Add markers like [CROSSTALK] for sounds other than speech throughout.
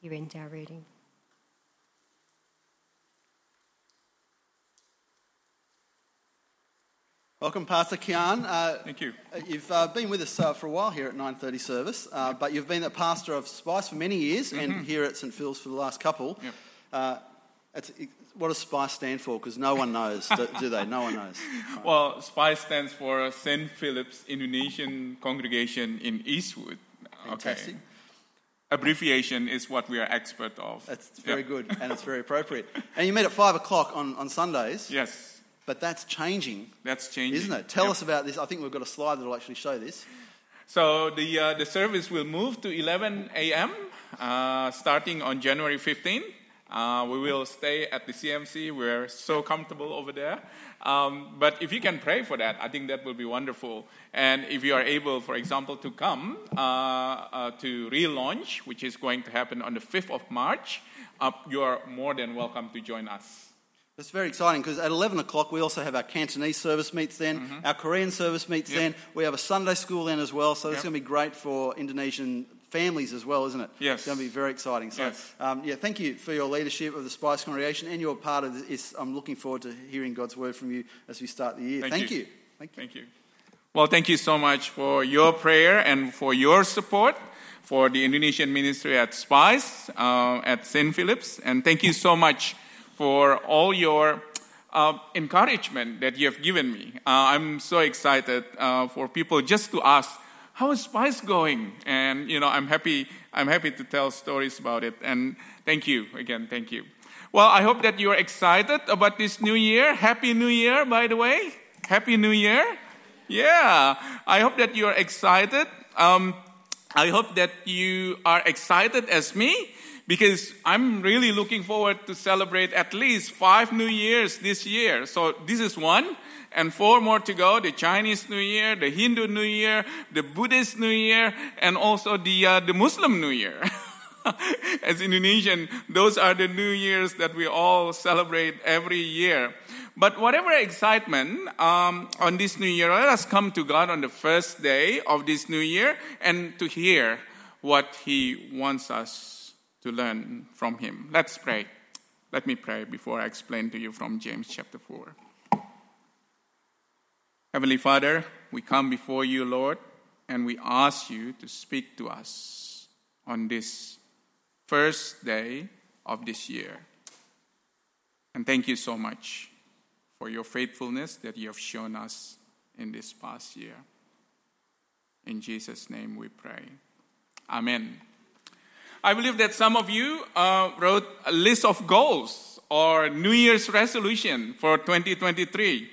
Here ends our reading. Welcome, Pastor Kian. Uh, Thank you. You've uh, been with us uh, for a while here at 9:30 service, uh, but you've been the pastor of Spice for many years, and here at St Phil's for the last couple. Mm-hmm. Yep. Uh, it's, it, what does Spice stand for? Because no one knows, do, do they? No one knows. [LAUGHS] Well, SPICE stands for St. Philip's Indonesian Congregation in Eastwood. Fantastic. Okay. Abbreviation is what we are expert of. That's very good, and it's very [LAUGHS] appropriate. And you meet at five o'clock on, on Sundays, Yes, but that's changing, that's changing. isn't it? Tell Yep. us about this. I think we've got a slide that will actually show this. So the uh, the service will move to 11 a.m. Uh, starting on January 15. Uh, we will stay at the CMC. We're so comfortable over there. Um, but if you can pray for that, I think that will be wonderful. And if you are able, for example, to come uh, uh, to relaunch, which is going to happen on the 5th of March, uh, you are more than welcome to join us. It's very exciting because at 11 o'clock we also have our Cantonese service meets then, our Korean service meets Mm-hmm. Yep. then, we have a Sunday school then as well, so it's going to be great for Indonesian families as well, isn't it? Yes. It's going to be very exciting. So, Yes. um, yeah, thank you for your leadership of the Spice congregation and your part of this. I'm looking forward to hearing God's word from you as we start the year. Thank Thank, you. you. Thank you. Thank you. Well, thank you so much for your prayer and for your support for the Indonesian ministry at SPICE, uh, at St. Philip's. And thank you so much for all your uh, encouragement that you have given me. Uh, I'm so excited uh, for people just to ask, how is SPICE going? And, you know, I'm happy, I'm happy to tell stories about it. And thank you again, thank you. Well, I hope that you're excited about this new year. Happy New Year, by the way. Happy New Year. Yeah, I hope that you're excited. Um, I hope that you are excited as me because I'm really looking forward to celebrate at least five New Years this year. So this is one, and four more to go: the Chinese New Year, the Hindu New Year, the Buddhist New Year, and also the uh, the Muslim New Year. [LAUGHS] As Indonesian, those are the New Years that we all celebrate every year. But whatever excitement um, on this New Year, let us come to God on the first day of this New Year and to hear what He wants us to learn from Him. Let's pray. Let me pray before I explain to you from James chapter 4. Heavenly Father, we come before you, Lord, and we ask you to speak to us on this first day of this year. And thank you so much for your faithfulness that you have shown us in this past year. In Jesus' name we pray. Amen. I believe that some of you uh, wrote a list of goals or New Year's resolution for 2023.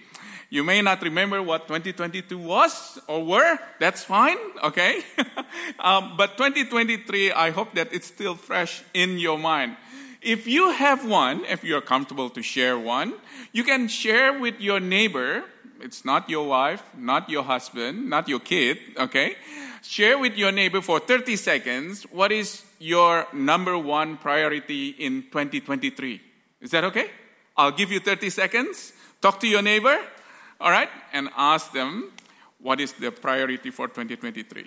You may not remember what 2022 was or were. That's fine, okay? [LAUGHS] um, but 2023, I hope that it's still fresh in your mind. If you have one, if you're comfortable to share one, you can share with your neighbor. It's not your wife, not your husband, not your kid, okay? Share with your neighbor for 30 seconds what is your number one priority in 2023. Is that okay? I'll give you 30 seconds. Talk to your neighbor, all right? And ask them what is the priority for 2023.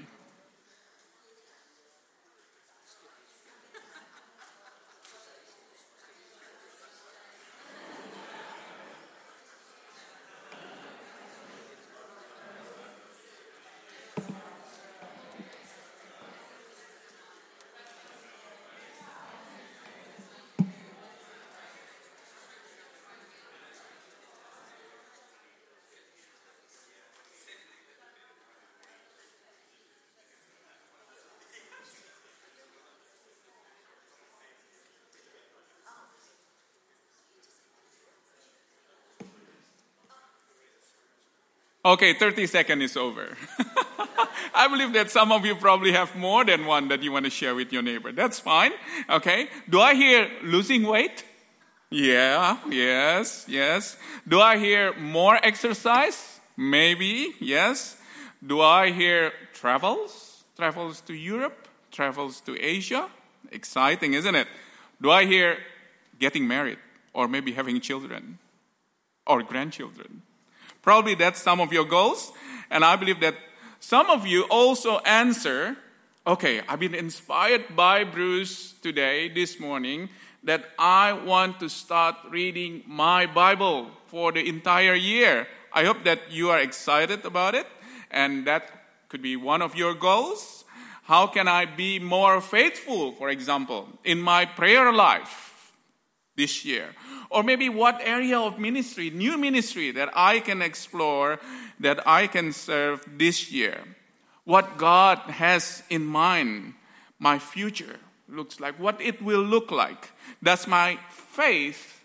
Okay, 30 second is over. [LAUGHS] I believe that some of you probably have more than one that you want to share with your neighbor. That's fine. Okay. Do I hear losing weight? Yeah, yes, yes. Do I hear more exercise? Maybe, yes. Do I hear travels? Travels to Europe? Travels to Asia? Exciting, isn't it? Do I hear getting married or maybe having children or grandchildren? Probably that's some of your goals. And I believe that some of you also answer okay, I've been inspired by Bruce today, this morning, that I want to start reading my Bible for the entire year. I hope that you are excited about it, and that could be one of your goals. How can I be more faithful, for example, in my prayer life this year? Or maybe what area of ministry, new ministry that I can explore, that I can serve this year? What God has in mind, my future looks like, what it will look like. Does my faith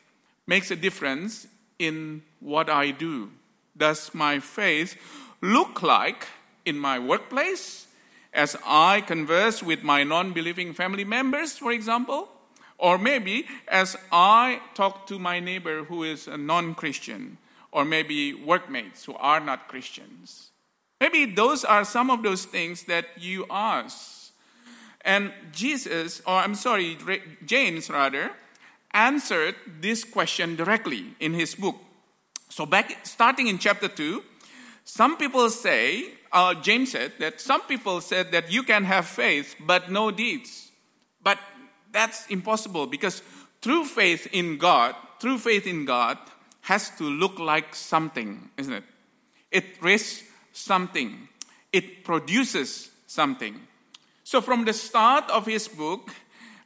makes a difference in what I do? Does my faith look like in my workplace as I converse with my non believing family members, for example? Or maybe as I talk to my neighbor who is a non Christian, or maybe workmates who are not Christians. Maybe those are some of those things that you ask. And Jesus, or I'm sorry, James rather, answered this question directly in his book. So, back starting in chapter 2, some people say, uh, James said that some people said that you can have faith but no deeds. But that's impossible because true faith in God, true faith in God has to look like something, isn't it? It risks something, it produces something. So, from the start of his book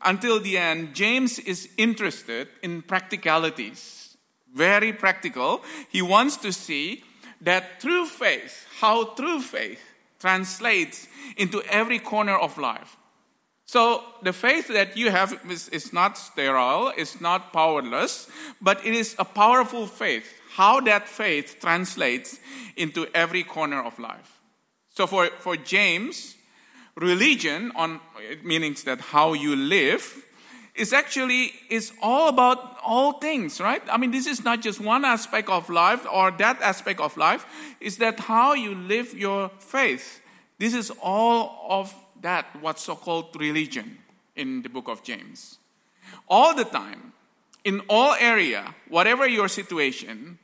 until the end, James is interested in practicalities. Very practical. He wants to see that through faith, how true faith translates into every corner of life. So the faith that you have is, is, not sterile, it's not powerless, but it is a powerful faith. How that faith translates into every corner of life. So for, for James, religion on meanings that how you live is actually is all about all things right i mean this is not just one aspect of life or that aspect of life is that how you live your faith this is all of that what's so called religion in the book of james. All the time in all area whatever your situation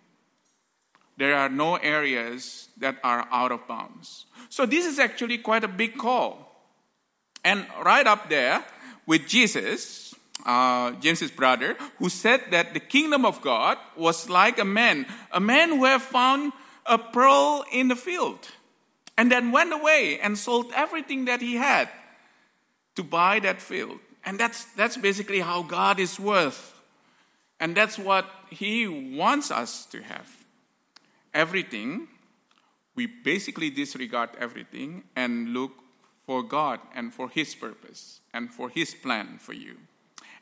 there are no areas that are out of bounds. So this is actually quite a big call. And right up there with jesus uh, James's brother, who said that the kingdom of God was like a man, a man who had found a pearl in the field, and then went away and sold everything that he had to buy that field. And that's, that's basically how God is worth. And that's what He wants us to have. Everything, we basically disregard everything and look for God and for His purpose and for His plan for you.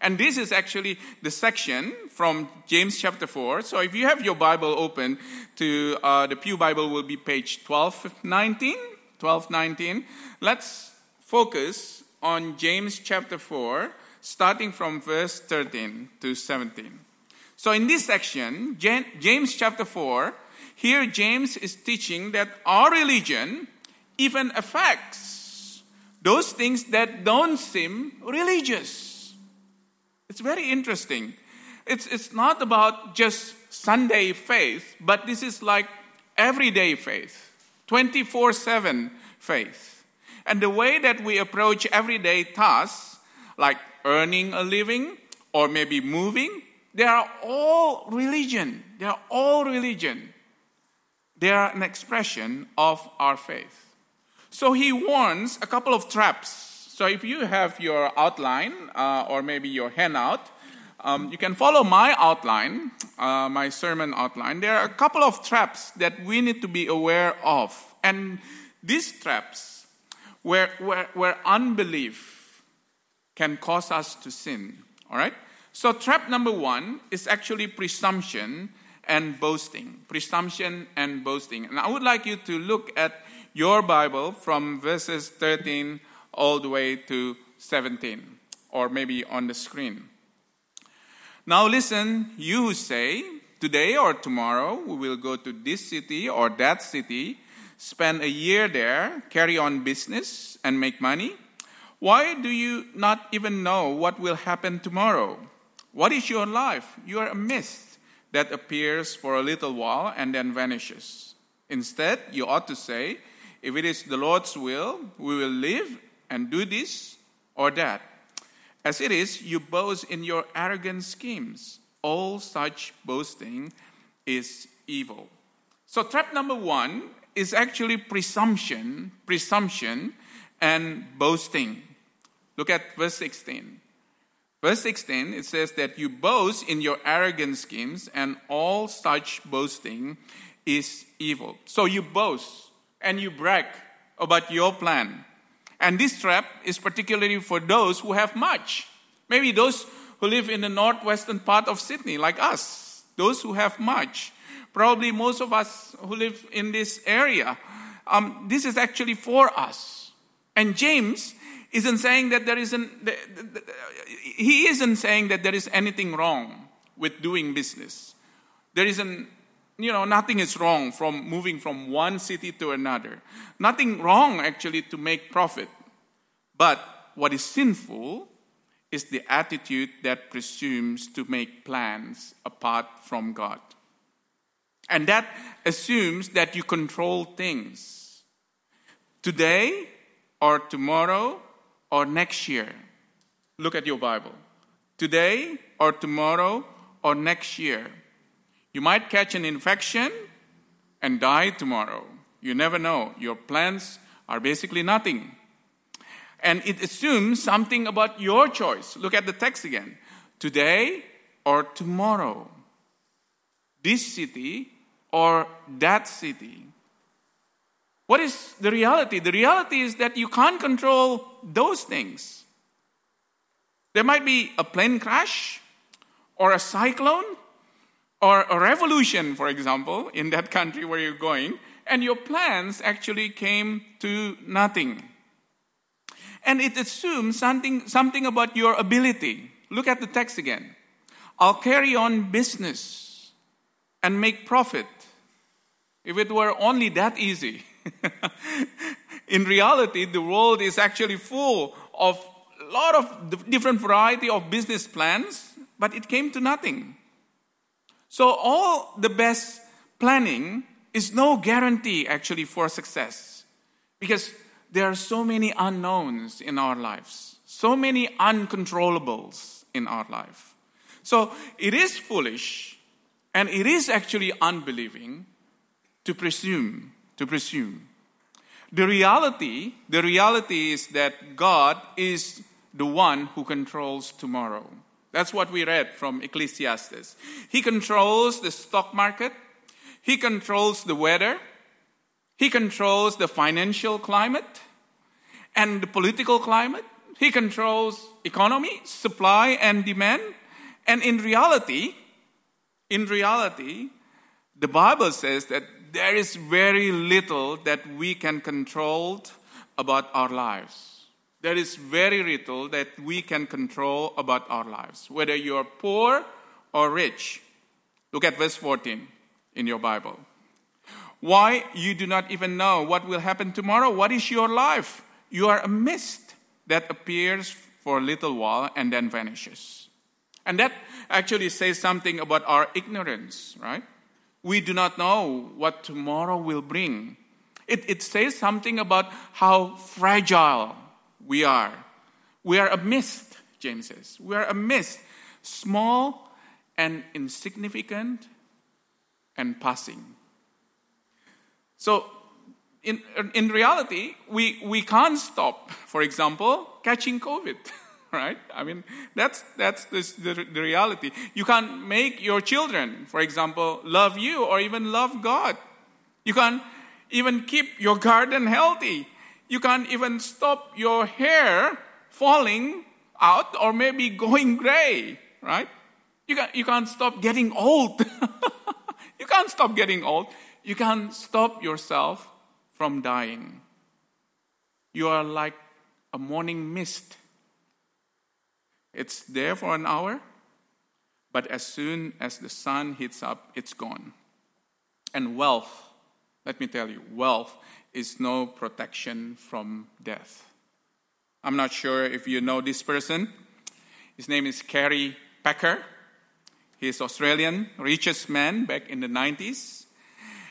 And this is actually the section from James chapter 4. So if you have your Bible open to uh, the Pew Bible will be page 1219. 1219. Let's focus on James chapter 4, starting from verse 13 to 17. So in this section, James chapter 4, here James is teaching that our religion even affects those things that don't seem religious. It's very interesting. It's, it's not about just Sunday faith, but this is like everyday faith, 24 7 faith. And the way that we approach everyday tasks, like earning a living or maybe moving, they are all religion. They are all religion. They are an expression of our faith. So he warns a couple of traps so if you have your outline uh, or maybe your handout, um, you can follow my outline, uh, my sermon outline. There are a couple of traps that we need to be aware of. And these traps, where, where, where unbelief can cause us to sin. All right? So, trap number one is actually presumption and boasting. Presumption and boasting. And I would like you to look at your Bible from verses 13 all the way to 17, or maybe on the screen. Now, listen, you who say, Today or tomorrow we will go to this city or that city, spend a year there, carry on business, and make money. Why do you not even know what will happen tomorrow? What is your life? You are a mist that appears for a little while and then vanishes. Instead, you ought to say, If it is the Lord's will, we will live and do this or that. As it is, you boast in your arrogant schemes. All such boasting is evil. So, trap number one is actually presumption, presumption, and boasting. Look at verse 16. Verse 16, it says that you boast in your arrogant schemes, and all such boasting is evil. So you boast and you brag about your plan. And this trap is particularly for those who have much. Maybe those who live in the northwestern part of Sydney, like us, those who have much. Probably most of us who live in this area. Um, this is actually for us. And James isn't saying that there isn't, he isn't saying that there is anything wrong with doing business. There isn't, you know, nothing is wrong from moving from one city to another. Nothing wrong actually to make profit. But what is sinful is the attitude that presumes to make plans apart from God. And that assumes that you control things. Today or tomorrow or next year. Look at your Bible. Today or tomorrow or next year. You might catch an infection and die tomorrow. You never know. Your plans are basically nothing. And it assumes something about your choice. Look at the text again. Today or tomorrow. This city or that city. What is the reality? The reality is that you can't control those things. There might be a plane crash or a cyclone or a revolution, for example, in that country where you're going, and your plans actually came to nothing. And it assumes something, something about your ability. Look at the text again. I'll carry on business and make profit if it were only that easy. [LAUGHS] In reality, the world is actually full of a lot of different variety of business plans, but it came to nothing. So all the best planning is no guarantee actually for success because there are so many unknowns in our lives, so many uncontrollables in our life. So it is foolish and it is actually unbelieving to presume, to presume. The reality, the reality is that God is the one who controls tomorrow. That's what we read from Ecclesiastes. He controls the stock market. He controls the weather. He controls the financial climate and the political climate. He controls economy, supply and demand. And in reality, in reality, the Bible says that there is very little that we can control about our lives. There is very little that we can control about our lives, whether you are poor or rich. Look at verse 14 in your Bible. Why you do not even know what will happen tomorrow? What is your life? You are a mist that appears for a little while and then vanishes. And that actually says something about our ignorance, right? we do not know what tomorrow will bring. It, it says something about how fragile we are. We are a mist, James says. We are a mist, small and insignificant and passing. So, in, in reality, we, we can't stop, for example, catching COVID. [LAUGHS] right? I mean, that's, that's the, the, the reality. You can't make your children, for example, love you or even love God. You can't even keep your garden healthy. You can't even stop your hair falling out or maybe going gray, right? You, can, you can't stop getting old. [LAUGHS] you can't stop getting old. You can't stop yourself from dying. You are like a morning mist it's there for an hour, but as soon as the sun heats up, it's gone. And wealth, let me tell you, wealth is no protection from death. I'm not sure if you know this person. His name is Kerry Packer. He's Australian, richest man back in the 90s,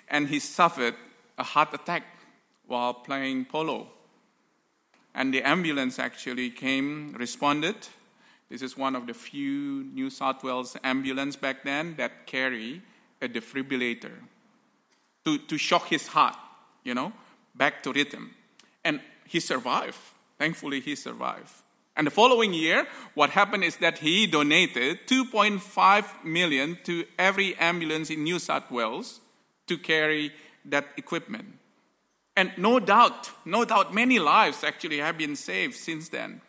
and he suffered a heart attack while playing polo. and the ambulance actually came, responded. This is one of the few New South Wales ambulance back then that carry a defibrillator to, to shock his heart, you know, back to rhythm. And he survived. Thankfully, he survived. And the following year, what happened is that he donated 2.5 million to every ambulance in New South Wales to carry that equipment. And no doubt, no doubt, many lives actually have been saved since then.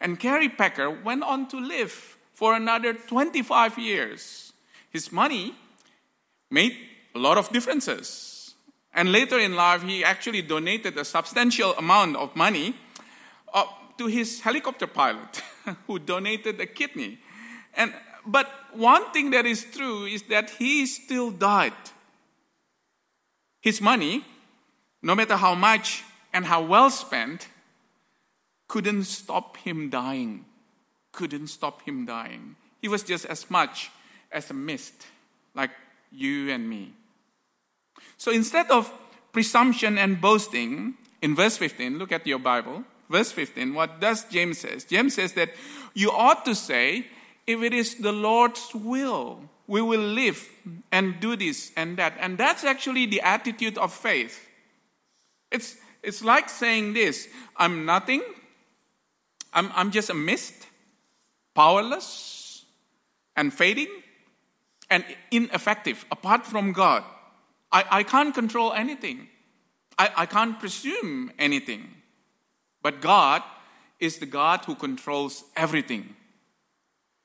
And Kerry Packer went on to live for another 25 years. His money made a lot of differences. And later in life, he actually donated a substantial amount of money uh, to his helicopter pilot, [LAUGHS] who donated a kidney. And, but one thing that is true is that he still died. His money, no matter how much and how well spent, couldn't stop him dying. Couldn't stop him dying. He was just as much as a mist, like you and me. So instead of presumption and boasting, in verse 15, look at your Bible. Verse 15, what does James says? James says that you ought to say, if it is the Lord's will, we will live and do this and that. And that's actually the attitude of faith. It's, it's like saying this I'm nothing, I'm, I'm just a mist, powerless and fading and ineffective apart from God. I, I can't control anything, I, I can't presume anything. But God is the God who controls everything.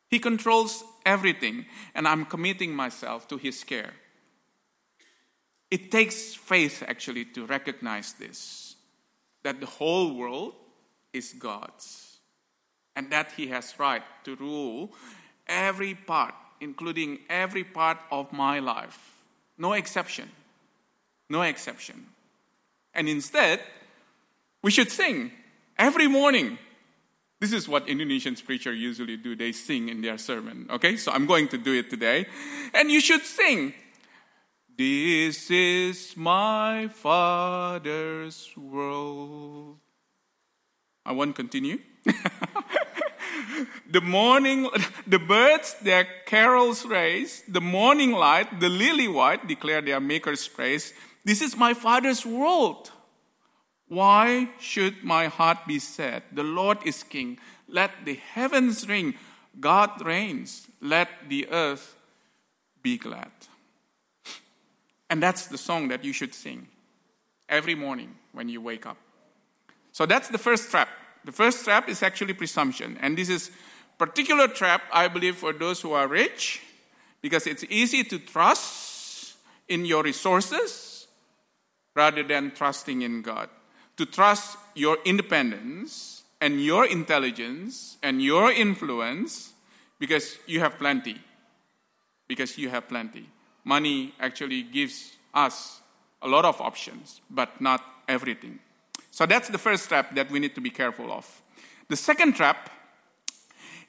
He controls everything, and I'm committing myself to His care. It takes faith actually to recognize this that the whole world is God's, and that He has right to rule every part, including every part of my life. No exception. No exception. And instead, we should sing every morning. This is what Indonesian preachers usually do. They sing in their sermon. Okay, so I'm going to do it today. And you should sing. This is my Father's world. I won't continue. [LAUGHS] the morning, the birds their carols raise, the morning light, the lily white declare their maker's praise. This is my Father's world. Why should my heart be sad? The Lord is king. Let the heavens ring. God reigns. Let the earth be glad. And that's the song that you should sing every morning when you wake up. So that's the first trap. The first trap is actually presumption. And this is particular trap, I believe, for those who are rich, because it's easy to trust in your resources rather than trusting in God to trust your independence and your intelligence and your influence because you have plenty. Because you have plenty. Money actually gives us a lot of options, but not everything. So that's the first trap that we need to be careful of. The second trap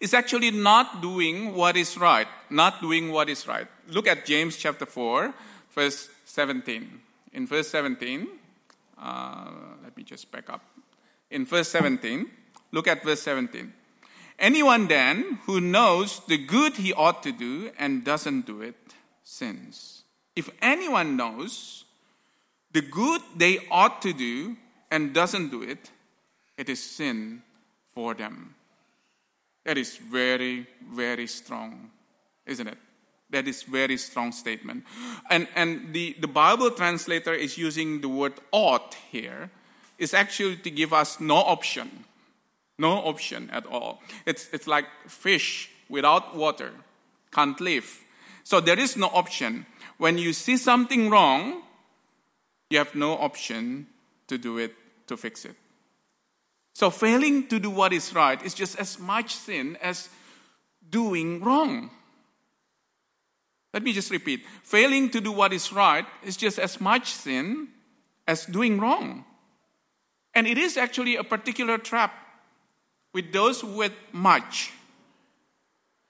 is actually not doing what is right. Not doing what is right. Look at James chapter 4, verse 17. In verse 17, uh, let me just back up. In verse 17, look at verse 17. Anyone then who knows the good he ought to do and doesn't do it sins. If anyone knows the good they ought to do and doesn't do it, it is sin for them. That is very, very strong, isn't it? That is very strong statement. And, and the, the Bible translator is using the word ought here. Is actually to give us no option. No option at all. It's, it's like fish without water. Can't live. So there is no option. When you see something wrong, you have no option to do it, to fix it. So failing to do what is right is just as much sin as doing wrong. Let me just repeat. Failing to do what is right is just as much sin as doing wrong. And it is actually a particular trap with those with much.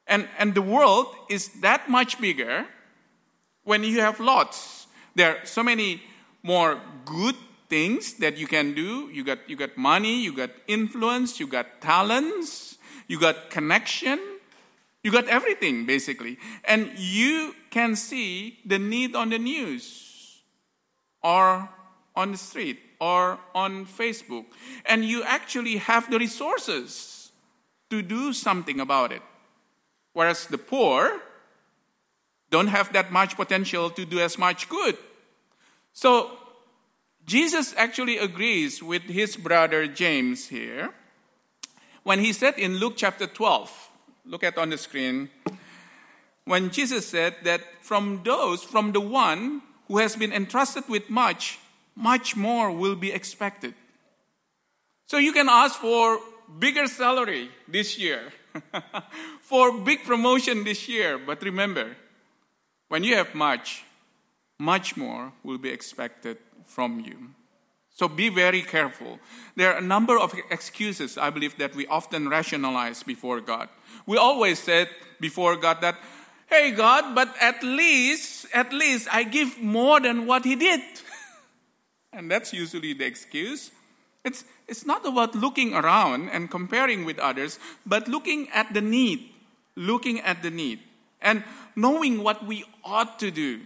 And, and the world is that much bigger when you have lots. There are so many more good things that you can do. You got, you got money, you got influence, you got talents, you got connection, you got everything basically. And you can see the need on the news or on the street or on Facebook. And you actually have the resources to do something about it. Whereas the poor don't have that much potential to do as much good. So Jesus actually agrees with his brother James here when he said in Luke chapter 12, look at on the screen, when Jesus said that from those, from the one who has been entrusted with much, much more will be expected. So you can ask for bigger salary this year, [LAUGHS] for big promotion this year, but remember, when you have much, much more will be expected from you. So be very careful. There are a number of excuses, I believe, that we often rationalize before God. We always said before God that, hey, God, but at least, at least I give more than what He did. [LAUGHS] and that's usually the excuse. It's, it's not about looking around and comparing with others, but looking at the need, looking at the need, and knowing what we ought to do,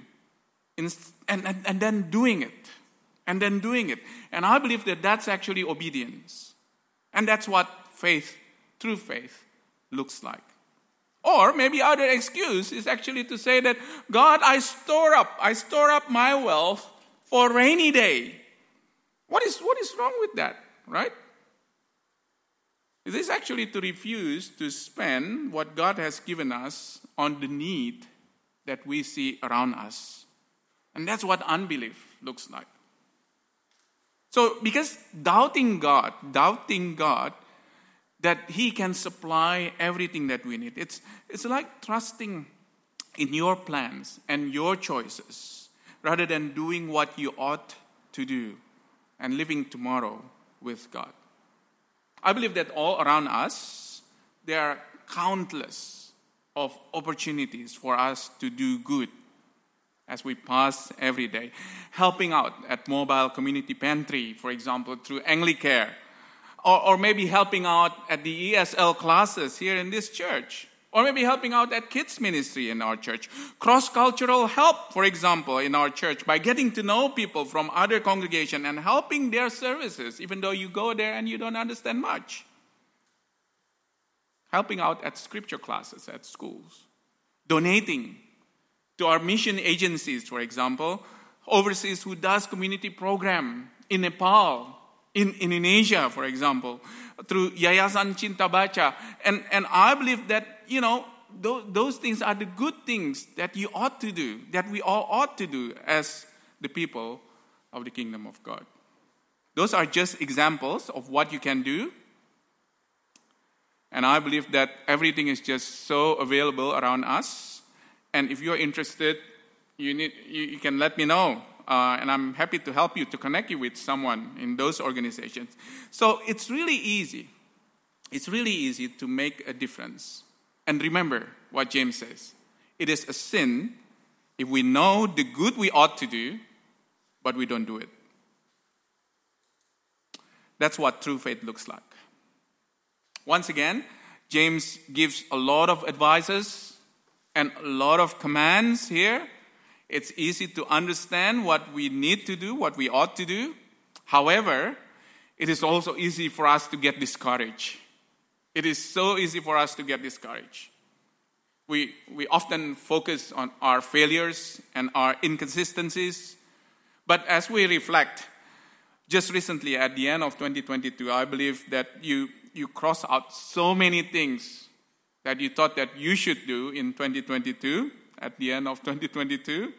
and, and, and then doing it and then doing it. And I believe that that's actually obedience. And that's what faith, true faith, looks like. Or maybe other excuse is actually to say that God, I store up, I store up my wealth for rainy day. What is what is wrong with that, right? It is actually to refuse to spend what God has given us on the need that we see around us. And that's what unbelief looks like. So, because doubting God, doubting God that He can supply everything that we need, it's, it's like trusting in your plans and your choices rather than doing what you ought to do and living tomorrow with God. I believe that all around us, there are countless of opportunities for us to do good as we pass every day. Helping out at Mobile Community Pantry, for example, through Anglicare. Or, or maybe helping out at the ESL classes here in this church. Or maybe helping out at kids ministry in our church. Cross cultural help, for example, in our church by getting to know people from other congregation and helping their services, even though you go there and you don't understand much. Helping out at scripture classes at schools. Donating to our mission agencies, for example, overseas who does community program in Nepal, in, in Indonesia, for example, through Yayasan Cinta Baca. And, and I believe that, you know, those, those things are the good things that you ought to do, that we all ought to do as the people of the kingdom of God. Those are just examples of what you can do. And I believe that everything is just so available around us and if you're interested, you, need, you, you can let me know. Uh, and I'm happy to help you to connect you with someone in those organizations. So it's really easy. It's really easy to make a difference. And remember what James says it is a sin if we know the good we ought to do, but we don't do it. That's what true faith looks like. Once again, James gives a lot of advices and a lot of commands here. It's easy to understand what we need to do, what we ought to do. However, it is also easy for us to get discouraged. It is so easy for us to get discouraged. We, we often focus on our failures and our inconsistencies. But as we reflect, just recently at the end of 2022, I believe that you, you cross out so many things that you thought that you should do in 2022 at the end of [LAUGHS] 2022.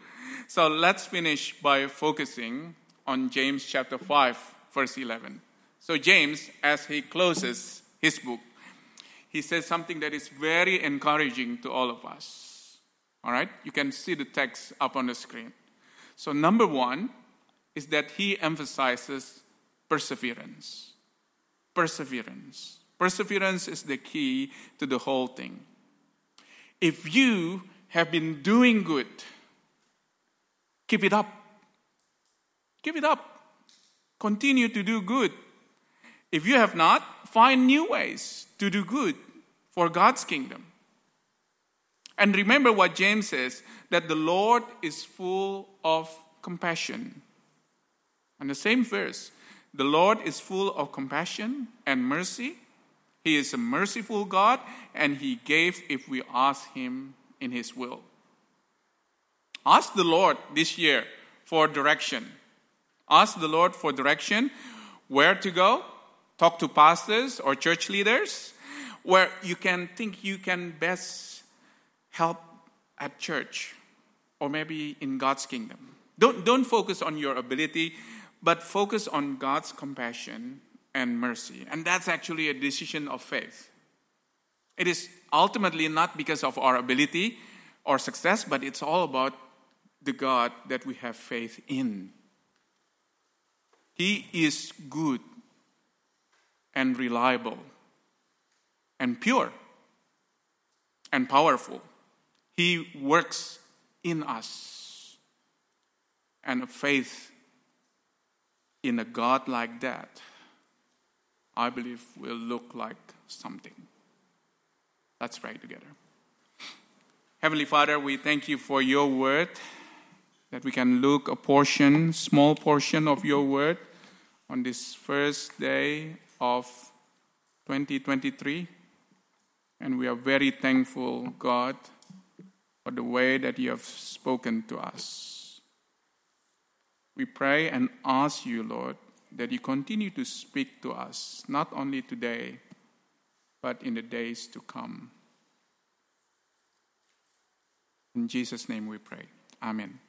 So let's finish by focusing on James chapter 5 verse 11. So James as he closes his book he says something that is very encouraging to all of us. All right? You can see the text up on the screen. So number 1 is that he emphasizes perseverance. Perseverance. Perseverance is the key to the whole thing. If you have been doing good, keep it up. Keep it up. Continue to do good. If you have not, find new ways to do good for God's kingdom. And remember what James says that the Lord is full of compassion. And the same verse, the Lord is full of compassion and mercy. He is a merciful God, and He gave if we ask Him in His will. Ask the Lord this year for direction. Ask the Lord for direction where to go. Talk to pastors or church leaders where you can think you can best help at church or maybe in God's kingdom. Don't, don't focus on your ability, but focus on God's compassion and mercy. And that's actually a decision of faith. It is ultimately not because of our ability or success, but it's all about the God that we have faith in. He is good and reliable and pure and powerful. He works in us. And a faith in a God like that, I believe, will look like something. Let's pray together. Heavenly Father, we thank you for your word, that we can look a portion, small portion of your word on this first day of 2023. And we are very thankful, God, for the way that you have spoken to us. We pray and ask you, Lord, that you continue to speak to us, not only today, but in the days to come. In Jesus' name we pray. Amen.